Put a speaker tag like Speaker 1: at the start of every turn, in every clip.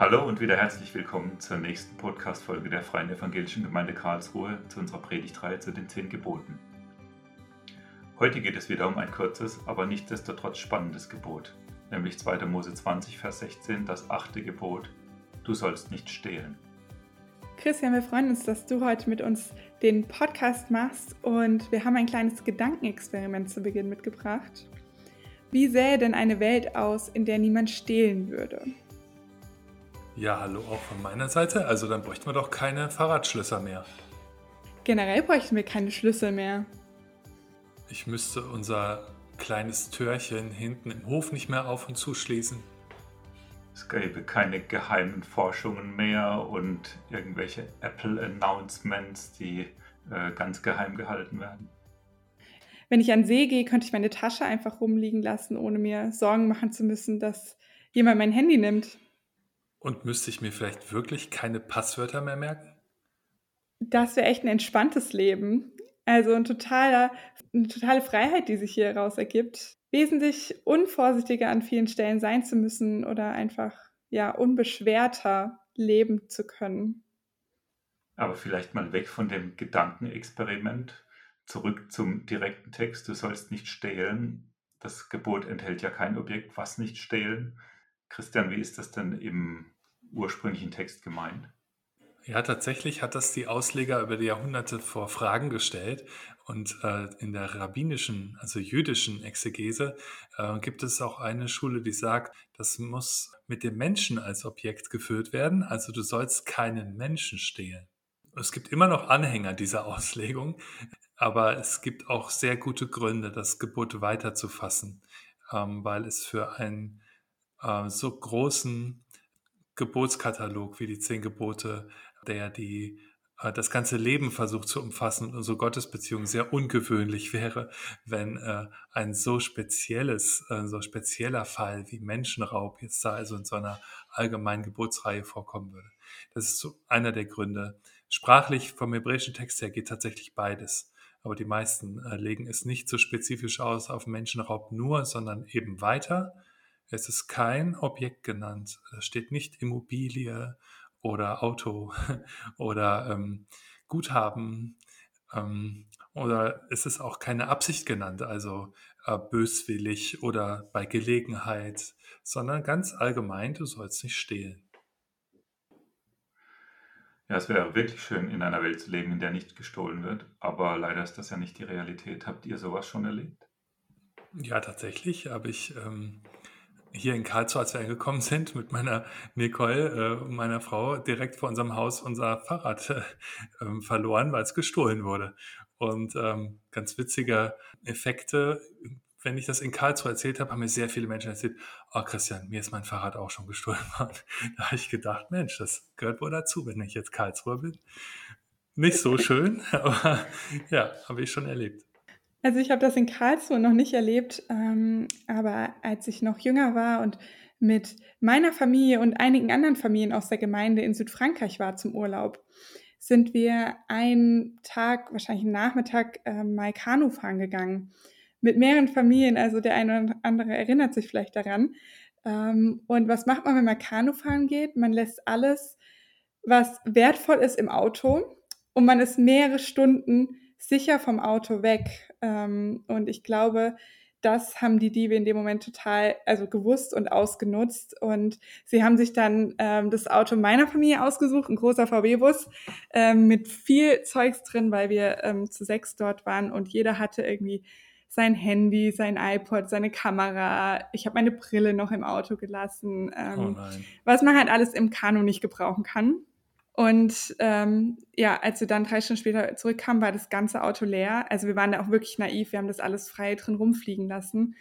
Speaker 1: Hallo und wieder herzlich willkommen zur nächsten Podcast-Folge der Freien Evangelischen Gemeinde Karlsruhe zu unserer Predigtreihe zu den zehn Geboten. Heute geht es wieder um ein kurzes, aber nichtsdestotrotz spannendes Gebot, nämlich 2. Mose 20, Vers 16, das achte Gebot: Du sollst nicht stehlen.
Speaker 2: Christian, wir freuen uns, dass du heute mit uns den Podcast machst und wir haben ein kleines Gedankenexperiment zu Beginn mitgebracht. Wie sähe denn eine Welt aus, in der niemand stehlen würde?
Speaker 3: Ja, hallo auch von meiner Seite. Also dann bräuchten wir doch keine Fahrradschlösser mehr.
Speaker 2: Generell bräuchten wir keine Schlüssel mehr.
Speaker 3: Ich müsste unser kleines Türchen hinten im Hof nicht mehr auf und zuschließen.
Speaker 1: Es gäbe keine geheimen Forschungen mehr und irgendwelche Apple-Announcements, die äh, ganz geheim gehalten werden.
Speaker 2: Wenn ich an See gehe, könnte ich meine Tasche einfach rumliegen lassen, ohne mir Sorgen machen zu müssen, dass jemand mein Handy nimmt.
Speaker 3: Und müsste ich mir vielleicht wirklich keine Passwörter mehr merken?
Speaker 2: Das wäre echt ein entspanntes Leben. Also ein totaler, eine totale Freiheit, die sich hier heraus ergibt. Wesentlich unvorsichtiger an vielen Stellen sein zu müssen oder einfach ja unbeschwerter leben zu können.
Speaker 1: Aber vielleicht mal weg von dem Gedankenexperiment, zurück zum direkten Text. Du sollst nicht stehlen. Das Gebot enthält ja kein Objekt, was nicht stehlen. Christian, wie ist das denn im ursprünglichen Text gemeint?
Speaker 3: Ja, tatsächlich hat das die Ausleger über die Jahrhunderte vor Fragen gestellt. Und äh, in der rabbinischen, also jüdischen Exegese äh, gibt es auch eine Schule, die sagt, das muss mit dem Menschen als Objekt geführt werden. Also du sollst keinen Menschen stehlen. Es gibt immer noch Anhänger dieser Auslegung, aber es gibt auch sehr gute Gründe, das Gebot weiterzufassen, ähm, weil es für einen äh, so großen Gebotskatalog wie die zehn Gebote, der die äh, das ganze Leben versucht zu umfassen und unsere Gottesbeziehung sehr ungewöhnlich wäre, wenn äh, ein so spezielles, äh, so spezieller Fall wie Menschenraub jetzt da also in so einer allgemeinen Gebotsreihe vorkommen würde. Das ist so einer der Gründe. Sprachlich vom hebräischen Text her geht tatsächlich beides. Aber die meisten äh, legen es nicht so spezifisch aus auf Menschenraub nur, sondern eben weiter es ist kein Objekt genannt. Es steht nicht Immobilie oder Auto oder ähm, Guthaben ähm, oder es ist auch keine Absicht genannt, also äh, böswillig oder bei Gelegenheit, sondern ganz allgemein, du sollst nicht stehlen.
Speaker 1: Ja, es wäre wirklich schön, in einer Welt zu leben, in der nicht gestohlen wird, aber leider ist das ja nicht die Realität. Habt ihr sowas schon erlebt?
Speaker 3: Ja, tatsächlich habe ich ähm, hier in Karlsruhe, als wir angekommen sind, mit meiner Nicole äh, meiner Frau direkt vor unserem Haus unser Fahrrad äh, ähm, verloren, weil es gestohlen wurde. Und ähm, ganz witzige Effekte. Wenn ich das in Karlsruhe erzählt habe, haben mir sehr viele Menschen erzählt, oh Christian, mir ist mein Fahrrad auch schon gestohlen worden. Da habe ich gedacht, Mensch, das gehört wohl dazu, wenn ich jetzt Karlsruhe bin. Nicht so schön, aber ja, habe ich schon erlebt.
Speaker 2: Also ich habe das in Karlsruhe noch nicht erlebt, ähm, aber als ich noch jünger war und mit meiner Familie und einigen anderen Familien aus der Gemeinde in Südfrankreich war zum Urlaub, sind wir einen Tag, wahrscheinlich einen Nachmittag, äh, mal Kanu fahren gegangen. Mit mehreren Familien, also der eine oder andere erinnert sich vielleicht daran. Ähm, und was macht man, wenn man Kanu fahren geht? Man lässt alles, was wertvoll ist, im Auto und man ist mehrere Stunden sicher vom Auto weg ähm, und ich glaube, das haben die Diebe in dem Moment total, also gewusst und ausgenutzt. Und sie haben sich dann ähm, das Auto meiner Familie ausgesucht, ein großer VW-Bus ähm, mit viel Zeugs drin, weil wir ähm, zu sechs dort waren und jeder hatte irgendwie sein Handy, sein iPod, seine Kamera. Ich habe meine Brille noch im Auto gelassen, ähm, oh was man halt alles im Kanu nicht gebrauchen kann. Und ähm, ja, als wir dann drei Stunden später zurückkamen, war das ganze Auto leer. Also wir waren da auch wirklich naiv, wir haben das alles frei drin rumfliegen lassen.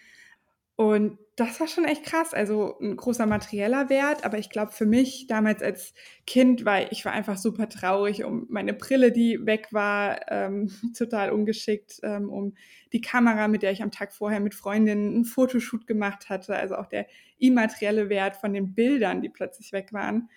Speaker 2: Und das war schon echt krass. Also ein großer materieller Wert, aber ich glaube für mich damals als Kind war ich war einfach super traurig um meine Brille, die weg war, ähm, total ungeschickt, ähm, um die Kamera, mit der ich am Tag vorher mit Freundinnen einen Fotoshoot gemacht hatte. Also auch der immaterielle Wert von den Bildern, die plötzlich weg waren.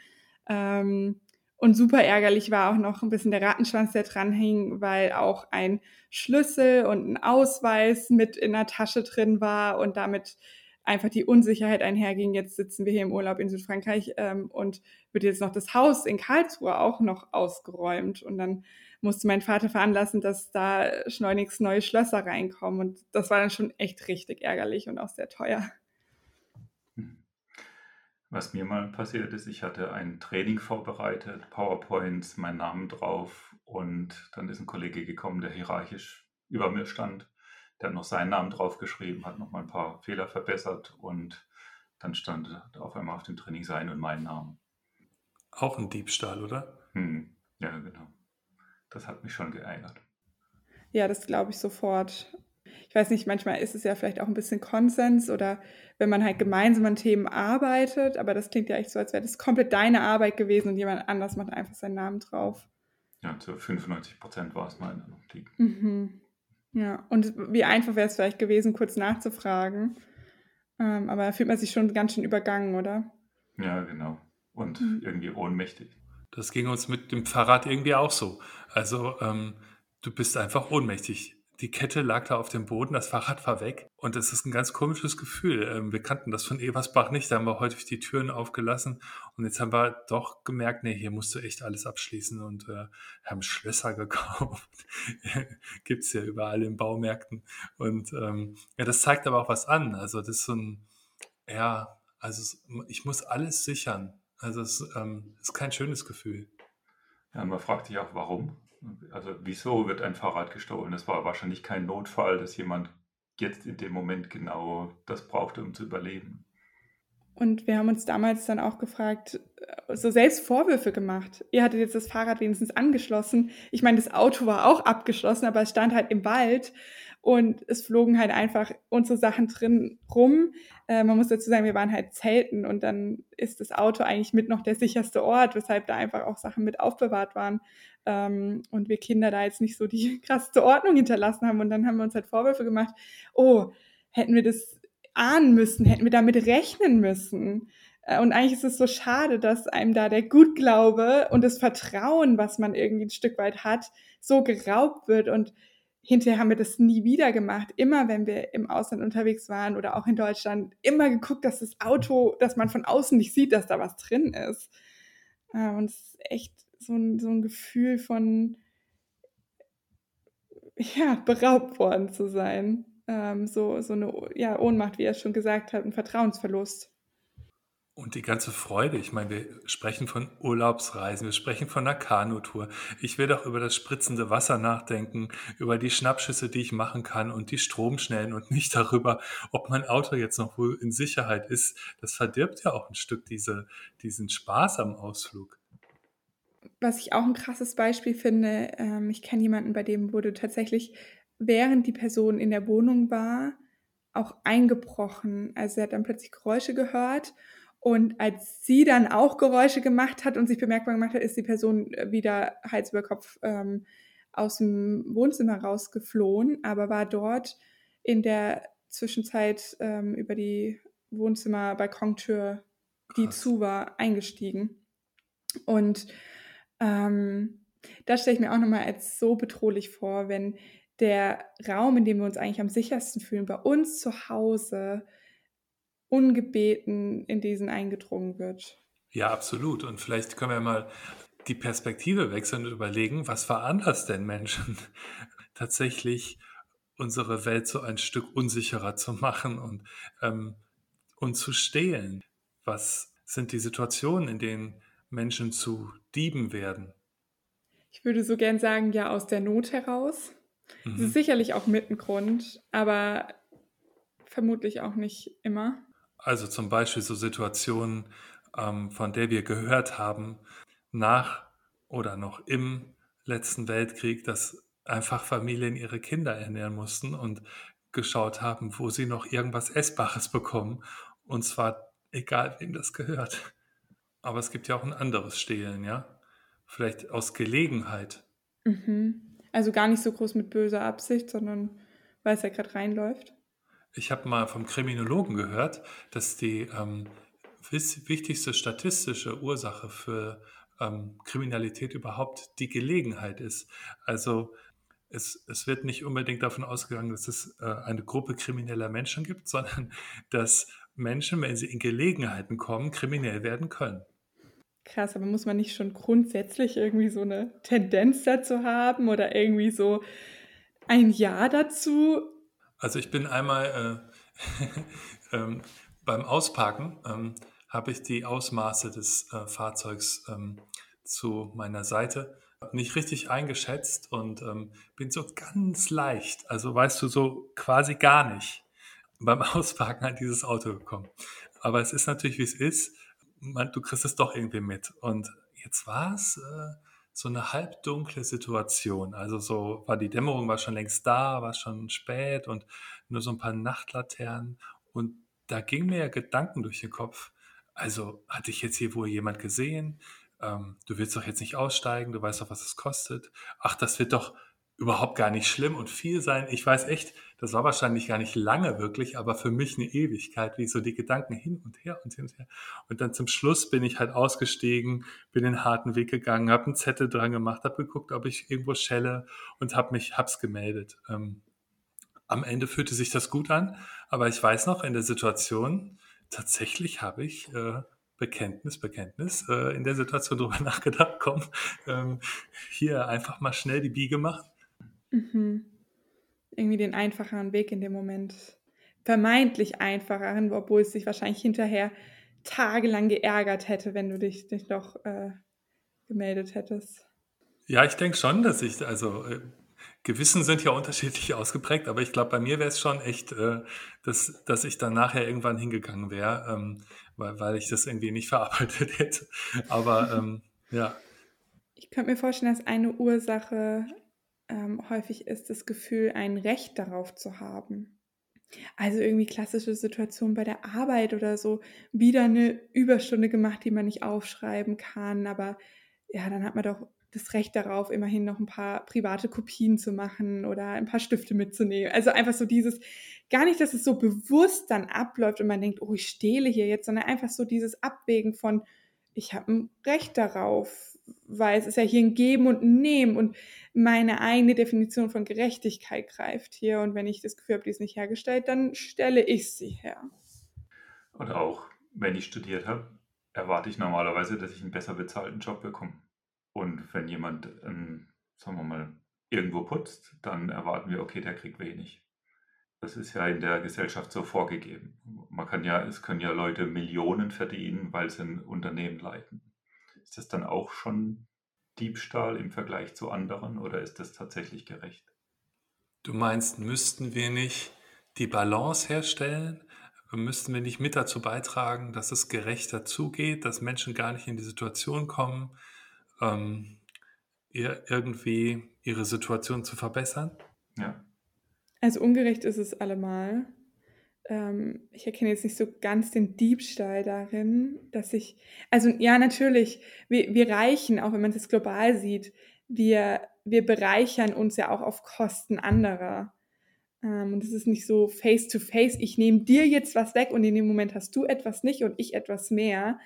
Speaker 2: Ähm, und super ärgerlich war auch noch ein bisschen der Rattenschwanz, der dran hing, weil auch ein Schlüssel und ein Ausweis mit in der Tasche drin war und damit einfach die Unsicherheit einherging. Jetzt sitzen wir hier im Urlaub in Südfrankreich ähm, und wird jetzt noch das Haus in Karlsruhe auch noch ausgeräumt. Und dann musste mein Vater veranlassen, dass da schleunigst neue Schlösser reinkommen. Und das war dann schon echt richtig ärgerlich und auch sehr teuer.
Speaker 1: Was mir mal passiert ist, ich hatte ein Training vorbereitet, PowerPoints, mein Namen drauf und dann ist ein Kollege gekommen, der hierarchisch über mir stand. Der hat noch seinen Namen draufgeschrieben, hat noch mal ein paar Fehler verbessert und dann stand auf einmal auf dem Training sein und mein Name.
Speaker 3: Auch ein Diebstahl, oder?
Speaker 1: Hm, ja, genau. Das hat mich schon geärgert.
Speaker 2: Ja, das glaube ich sofort ich weiß nicht, manchmal ist es ja vielleicht auch ein bisschen Konsens oder wenn man halt gemeinsam an Themen arbeitet, aber das klingt ja echt so, als wäre das komplett deine Arbeit gewesen und jemand anders macht einfach seinen Namen drauf.
Speaker 1: Ja, zu 95 Prozent war es meine
Speaker 2: Optik. Mhm. Ja, und wie einfach wäre es vielleicht gewesen, kurz nachzufragen. Ähm, aber da fühlt man sich schon ganz schön übergangen, oder?
Speaker 1: Ja, genau. Und mhm. irgendwie ohnmächtig.
Speaker 3: Das ging uns mit dem Fahrrad irgendwie auch so. Also ähm, du bist einfach ohnmächtig die Kette lag da auf dem Boden, das Fahrrad war weg. Und es ist ein ganz komisches Gefühl. Ähm, wir kannten das von Eversbach nicht, da haben wir häufig die Türen aufgelassen. Und jetzt haben wir doch gemerkt, nee, hier musst du echt alles abschließen und äh, haben Schlösser gekauft. Gibt es ja überall in Baumärkten. Und ähm, ja, das zeigt aber auch was an. Also das ist so ein, ja, also ich muss alles sichern. Also es ähm, ist kein schönes Gefühl.
Speaker 1: Ja, man fragt sich auch, warum. Also wieso wird ein Fahrrad gestohlen? Es war wahrscheinlich kein Notfall, dass jemand jetzt in dem Moment genau das brauchte, um zu überleben.
Speaker 2: Und wir haben uns damals dann auch gefragt, äh, so selbst Vorwürfe gemacht. Ihr hattet jetzt das Fahrrad wenigstens angeschlossen. Ich meine, das Auto war auch abgeschlossen, aber es stand halt im Wald und es flogen halt einfach unsere Sachen drin rum. Äh, man muss dazu sagen, wir waren halt Zelten und dann ist das Auto eigentlich mit noch der sicherste Ort, weshalb da einfach auch Sachen mit aufbewahrt waren ähm, und wir Kinder da jetzt nicht so die krasseste Ordnung hinterlassen haben. Und dann haben wir uns halt Vorwürfe gemacht, oh, hätten wir das ahnen müssen, hätten wir damit rechnen müssen. Äh, und eigentlich ist es so schade, dass einem da der Gutglaube und das Vertrauen, was man irgendwie ein Stück weit hat, so geraubt wird und hinterher haben wir das nie wieder gemacht. Immer wenn wir im Ausland unterwegs waren oder auch in Deutschland, immer geguckt, dass das Auto, dass man von außen nicht sieht, dass da was drin ist. Äh, und es ist echt so ein, so ein Gefühl von, ja, beraubt worden zu sein. Ähm, so, so eine ja, Ohnmacht, wie er schon gesagt hat, ein Vertrauensverlust.
Speaker 3: Und die ganze Freude, ich meine, wir sprechen von Urlaubsreisen, wir sprechen von einer Kanutour. Ich will doch über das spritzende Wasser nachdenken, über die Schnappschüsse, die ich machen kann und die Stromschnellen und nicht darüber, ob mein Auto jetzt noch wohl in Sicherheit ist. Das verdirbt ja auch ein Stück diese, diesen Spaß am Ausflug.
Speaker 2: Was ich auch ein krasses Beispiel finde, ähm, ich kenne jemanden, bei dem wurde tatsächlich, während die Person in der Wohnung war, auch eingebrochen. Also er hat dann plötzlich Geräusche gehört und als sie dann auch Geräusche gemacht hat und sich bemerkbar gemacht hat, ist die Person äh, wieder Hals über Kopf ähm, aus dem Wohnzimmer rausgeflohen, aber war dort in der Zwischenzeit ähm, über die Wohnzimmer-Balkontür, die zu war, eingestiegen. Und ähm, das stelle ich mir auch nochmal als so bedrohlich vor, wenn der Raum, in dem wir uns eigentlich am sichersten fühlen, bei uns zu Hause, ungebeten in diesen eingedrungen wird.
Speaker 3: Ja, absolut. Und vielleicht können wir mal die Perspektive wechseln und überlegen, was veranlasst denn Menschen tatsächlich unsere Welt so ein Stück unsicherer zu machen und, ähm, und zu stehlen? Was sind die Situationen, in denen Menschen zu Dieben werden?
Speaker 2: Ich würde so gern sagen, ja, aus der Not heraus. Mhm. Das ist sicherlich auch mit ein Grund, aber vermutlich auch nicht immer.
Speaker 3: Also zum Beispiel so Situationen, ähm, von der wir gehört haben, nach oder noch im letzten Weltkrieg, dass einfach Familien ihre Kinder ernähren mussten und geschaut haben, wo sie noch irgendwas Essbares bekommen. Und zwar egal, wem das gehört. Aber es gibt ja auch ein anderes Stehlen, ja? Vielleicht aus Gelegenheit.
Speaker 2: Mhm. Also gar nicht so groß mit böser Absicht, sondern weil es ja gerade reinläuft.
Speaker 3: Ich habe mal vom Kriminologen gehört, dass die ähm, wichtigste statistische Ursache für ähm, Kriminalität überhaupt die Gelegenheit ist. Also es, es wird nicht unbedingt davon ausgegangen, dass es äh, eine Gruppe krimineller Menschen gibt, sondern dass Menschen, wenn sie in Gelegenheiten kommen, kriminell werden können.
Speaker 2: Krass, aber muss man nicht schon grundsätzlich irgendwie so eine Tendenz dazu haben oder irgendwie so ein Ja dazu?
Speaker 3: Also ich bin einmal äh, ähm, beim Ausparken ähm, habe ich die Ausmaße des äh, Fahrzeugs ähm, zu meiner Seite nicht richtig eingeschätzt und ähm, bin so ganz leicht, also weißt du, so quasi gar nicht beim Ausparken an dieses Auto gekommen. Aber es ist natürlich, wie es ist. Man, du kriegst es doch irgendwie mit. Und jetzt war es äh, so eine halbdunkle Situation. Also so war die Dämmerung war schon längst da, war schon spät und nur so ein paar Nachtlaternen. Und da ging mir ja Gedanken durch den Kopf. Also hatte ich jetzt hier wohl jemand gesehen? ähm, du willst doch jetzt nicht aussteigen, du weißt doch, was es kostet. Ach, das wird doch überhaupt gar nicht schlimm und viel sein. Ich weiß echt, das war wahrscheinlich gar nicht lange wirklich, aber für mich eine Ewigkeit, wie so die Gedanken hin und her und hin und her. Und dann zum Schluss bin ich halt ausgestiegen, bin den harten Weg gegangen, habe einen Zettel dran gemacht, habe geguckt, ob ich irgendwo schelle und habe mich, hab's gemeldet. Ähm, am Ende fühlte sich das gut an, aber ich weiß noch in der Situation, tatsächlich habe ich äh, Bekenntnis, Bekenntnis, äh, in der Situation drüber nachgedacht, komm, ähm, hier einfach mal schnell die Biege machen.
Speaker 2: Mhm. Irgendwie den einfacheren Weg in dem Moment. Vermeintlich einfacheren, obwohl es sich wahrscheinlich hinterher tagelang geärgert hätte, wenn du dich, dich doch äh, gemeldet hättest.
Speaker 3: Ja, ich denke schon, dass ich, also äh, Gewissen sind ja unterschiedlich ausgeprägt, aber ich glaube, bei mir wäre es schon echt, äh, dass, dass ich dann nachher irgendwann hingegangen wäre. Ähm, weil, weil ich das irgendwie nicht verarbeitet hätte. Aber ähm, ja.
Speaker 2: Ich könnte mir vorstellen, dass eine Ursache ähm, häufig ist das Gefühl, ein Recht darauf zu haben. Also irgendwie klassische Situation bei der Arbeit oder so, wieder eine Überstunde gemacht, die man nicht aufschreiben kann, aber ja, dann hat man doch das Recht darauf, immerhin noch ein paar private Kopien zu machen oder ein paar Stifte mitzunehmen. Also einfach so dieses, gar nicht, dass es so bewusst dann abläuft und man denkt, oh, ich stehle hier jetzt, sondern einfach so dieses Abwägen von, ich habe ein Recht darauf, weil es ist ja hier ein Geben und ein Nehmen und meine eigene Definition von Gerechtigkeit greift hier und wenn ich das Gefühl habe, die ist nicht hergestellt, dann stelle ich sie her.
Speaker 1: Und auch, wenn ich studiert habe, erwarte ich normalerweise, dass ich einen besser bezahlten Job bekomme. Und wenn jemand, ähm, sagen wir mal, irgendwo putzt, dann erwarten wir, okay, der kriegt wenig. Das ist ja in der Gesellschaft so vorgegeben. Man kann ja, es können ja Leute Millionen verdienen, weil sie ein Unternehmen leiten. Ist das dann auch schon Diebstahl im Vergleich zu anderen oder ist das tatsächlich gerecht?
Speaker 3: Du meinst, müssten wir nicht die Balance herstellen? Müssten wir nicht mit dazu beitragen, dass es gerechter zugeht, dass Menschen gar nicht in die Situation kommen, ähm, irgendwie ihre Situation zu verbessern?
Speaker 1: Ja.
Speaker 2: Also ungerecht ist es allemal. Ähm, ich erkenne jetzt nicht so ganz den Diebstahl darin, dass ich, also ja, natürlich, wir, wir reichen, auch wenn man es global sieht, wir, wir bereichern uns ja auch auf Kosten anderer. Ähm, und es ist nicht so face to face, ich nehme dir jetzt was weg und in dem Moment hast du etwas nicht und ich etwas mehr,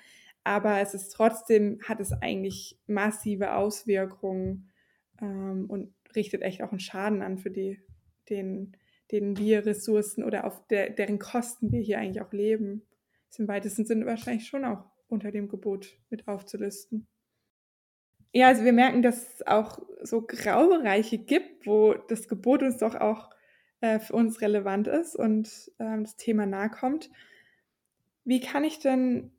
Speaker 2: aber es ist trotzdem, hat es eigentlich massive Auswirkungen ähm, und richtet echt auch einen Schaden an für die, den, den wir Ressourcen oder auf der, deren Kosten wir hier eigentlich auch leben. Ist im weitesten Sinne wahrscheinlich schon auch unter dem Gebot mit aufzulisten. Ja, also wir merken, dass es auch so Graubereiche gibt, wo das Gebot uns doch auch äh, für uns relevant ist und ähm, das Thema nahe kommt. Wie kann ich denn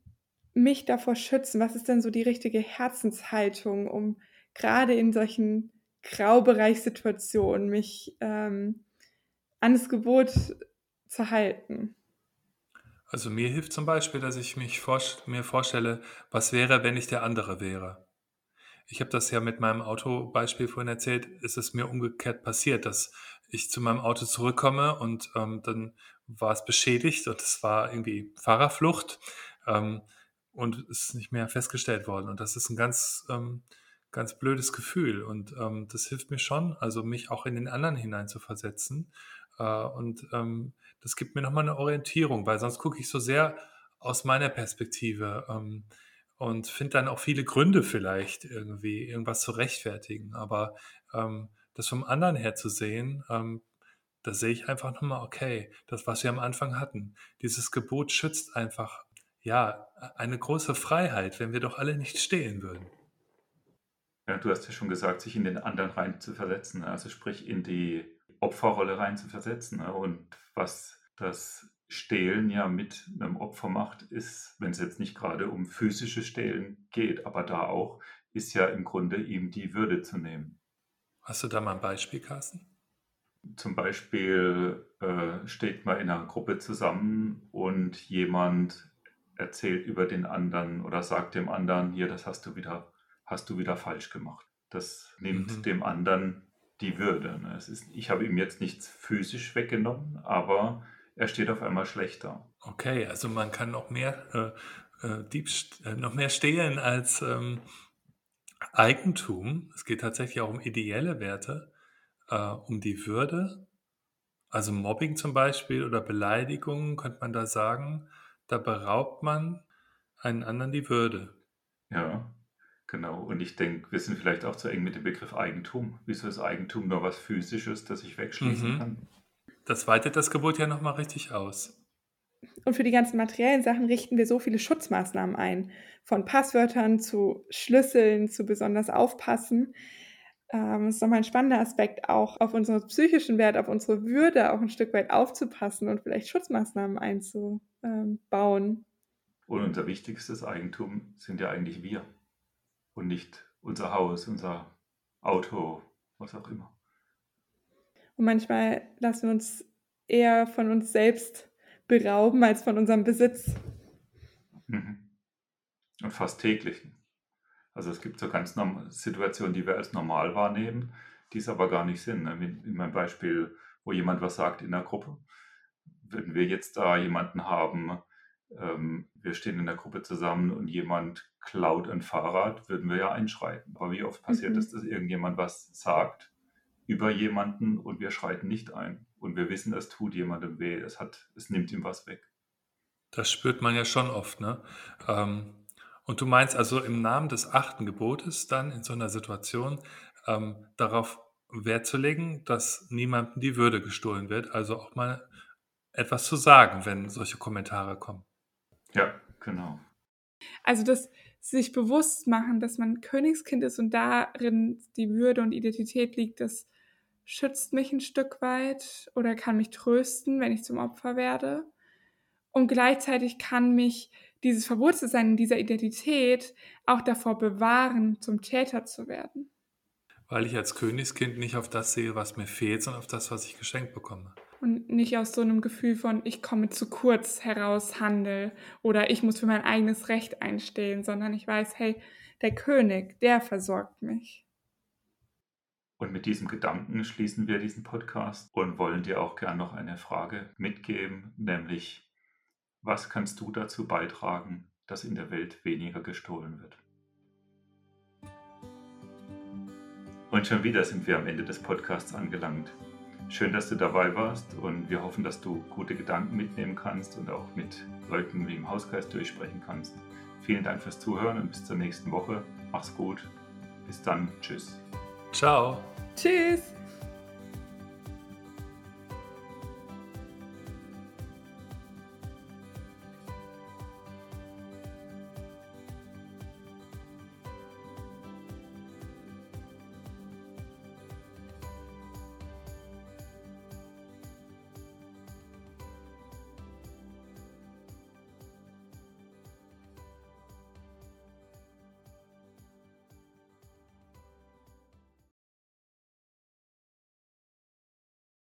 Speaker 2: mich davor schützen? Was ist denn so die richtige Herzenshaltung, um gerade in solchen Graubereichssituationen mich ähm, an das Gebot zu halten?
Speaker 3: Also mir hilft zum Beispiel, dass ich mich vor, mir vorstelle, was wäre, wenn ich der andere wäre. Ich habe das ja mit meinem Autobeispiel vorhin erzählt, ist es mir umgekehrt passiert, dass ich zu meinem Auto zurückkomme und ähm, dann war es beschädigt und es war irgendwie Fahrerflucht. Ähm, und ist nicht mehr festgestellt worden. Und das ist ein ganz, ähm, ganz blödes Gefühl. Und ähm, das hilft mir schon, also mich auch in den anderen hineinzuversetzen. Äh, und ähm, das gibt mir nochmal eine Orientierung, weil sonst gucke ich so sehr aus meiner Perspektive ähm, und finde dann auch viele Gründe vielleicht irgendwie, irgendwas zu rechtfertigen. Aber ähm, das vom anderen her zu sehen, ähm, da sehe ich einfach nochmal, okay, das, was wir am Anfang hatten, dieses Gebot schützt einfach, ja, eine große Freiheit, wenn wir doch alle nicht stehlen würden.
Speaker 1: Ja, du hast ja schon gesagt, sich in den anderen rein zu versetzen, also sprich in die Opferrolle rein zu versetzen. Ne? Und was das Stehlen ja mit einem Opfer macht, ist, wenn es jetzt nicht gerade um physisches Stehlen geht, aber da auch, ist ja im Grunde ihm die Würde zu nehmen.
Speaker 3: Hast du da mal ein Beispiel, Carsten?
Speaker 1: Zum Beispiel äh, steht man in einer Gruppe zusammen und jemand erzählt über den anderen oder sagt dem anderen, hier, das hast du wieder, hast du wieder falsch gemacht. Das nimmt mhm. dem anderen die Würde. Ne? Es ist, ich habe ihm jetzt nichts physisch weggenommen, aber er steht auf einmal schlechter.
Speaker 3: Okay, also man kann noch mehr, äh, äh, äh, noch mehr stehlen als ähm, Eigentum. Es geht tatsächlich auch um ideelle Werte äh, um die Würde. Also Mobbing zum Beispiel oder Beleidigungen, könnte man da sagen, da beraubt man einen anderen die Würde.
Speaker 1: Ja, genau. Und ich denke, wir sind vielleicht auch zu eng mit dem Begriff Eigentum. Wieso ist Eigentum nur was Physisches, das ich wegschließen mhm. kann?
Speaker 3: Das weitet das Gebot ja nochmal richtig aus.
Speaker 2: Und für die ganzen materiellen Sachen richten wir so viele Schutzmaßnahmen ein. Von Passwörtern zu Schlüsseln zu besonders aufpassen. Ähm, ist nochmal ein spannender Aspekt, auch auf unseren psychischen Wert, auf unsere Würde auch ein Stück weit aufzupassen und vielleicht Schutzmaßnahmen einzubauen.
Speaker 1: Und unser wichtigstes Eigentum sind ja eigentlich wir und nicht unser Haus, unser Auto, was auch immer.
Speaker 2: Und manchmal lassen wir uns eher von uns selbst berauben als von unserem Besitz.
Speaker 1: Mhm. Und fast täglich. Also es gibt so ganz Situationen, die wir als normal wahrnehmen, die es aber gar nicht sind. Ne? In meinem Beispiel, wo jemand was sagt in der Gruppe, würden wir jetzt da jemanden haben, ähm, wir stehen in der Gruppe zusammen und jemand klaut ein Fahrrad, würden wir ja einschreiten. Aber wie oft passiert es, mhm. dass irgendjemand was sagt über jemanden und wir schreiten nicht ein. Und wir wissen, es tut jemandem weh, es, hat, es nimmt ihm was weg.
Speaker 3: Das spürt man ja schon oft. Ne? Ähm, und du meinst also im Namen des achten Gebotes dann in so einer Situation ähm, darauf Wert zu legen, dass niemandem die Würde gestohlen wird, also auch mal etwas zu sagen, wenn solche Kommentare kommen.
Speaker 1: Ja, genau.
Speaker 2: Also das sich bewusst machen, dass man Königskind ist und darin die Würde und Identität liegt, das schützt mich ein Stück weit oder kann mich trösten, wenn ich zum Opfer werde. Und gleichzeitig kann mich dieses Verwurzeltsein in dieser Identität auch davor bewahren, zum Täter zu werden.
Speaker 3: Weil ich als Königskind nicht auf das sehe, was mir fehlt, sondern auf das, was ich geschenkt bekomme.
Speaker 2: Und nicht aus so einem Gefühl von, ich komme zu kurz heraus handel oder ich muss für mein eigenes Recht einstehen, sondern ich weiß, hey, der König, der versorgt mich.
Speaker 1: Und mit diesem Gedanken schließen wir diesen Podcast und wollen dir auch gern noch eine Frage mitgeben, nämlich was kannst du dazu beitragen, dass in der Welt weniger gestohlen wird? Und schon wieder sind wir am Ende des Podcasts angelangt. Schön, dass du dabei warst und wir hoffen, dass du gute Gedanken mitnehmen kannst und auch mit Leuten wie im Hausgeist durchsprechen kannst. Vielen Dank fürs Zuhören und bis zur nächsten Woche. Mach's gut. Bis dann. Tschüss.
Speaker 3: Ciao.
Speaker 2: Tschüss.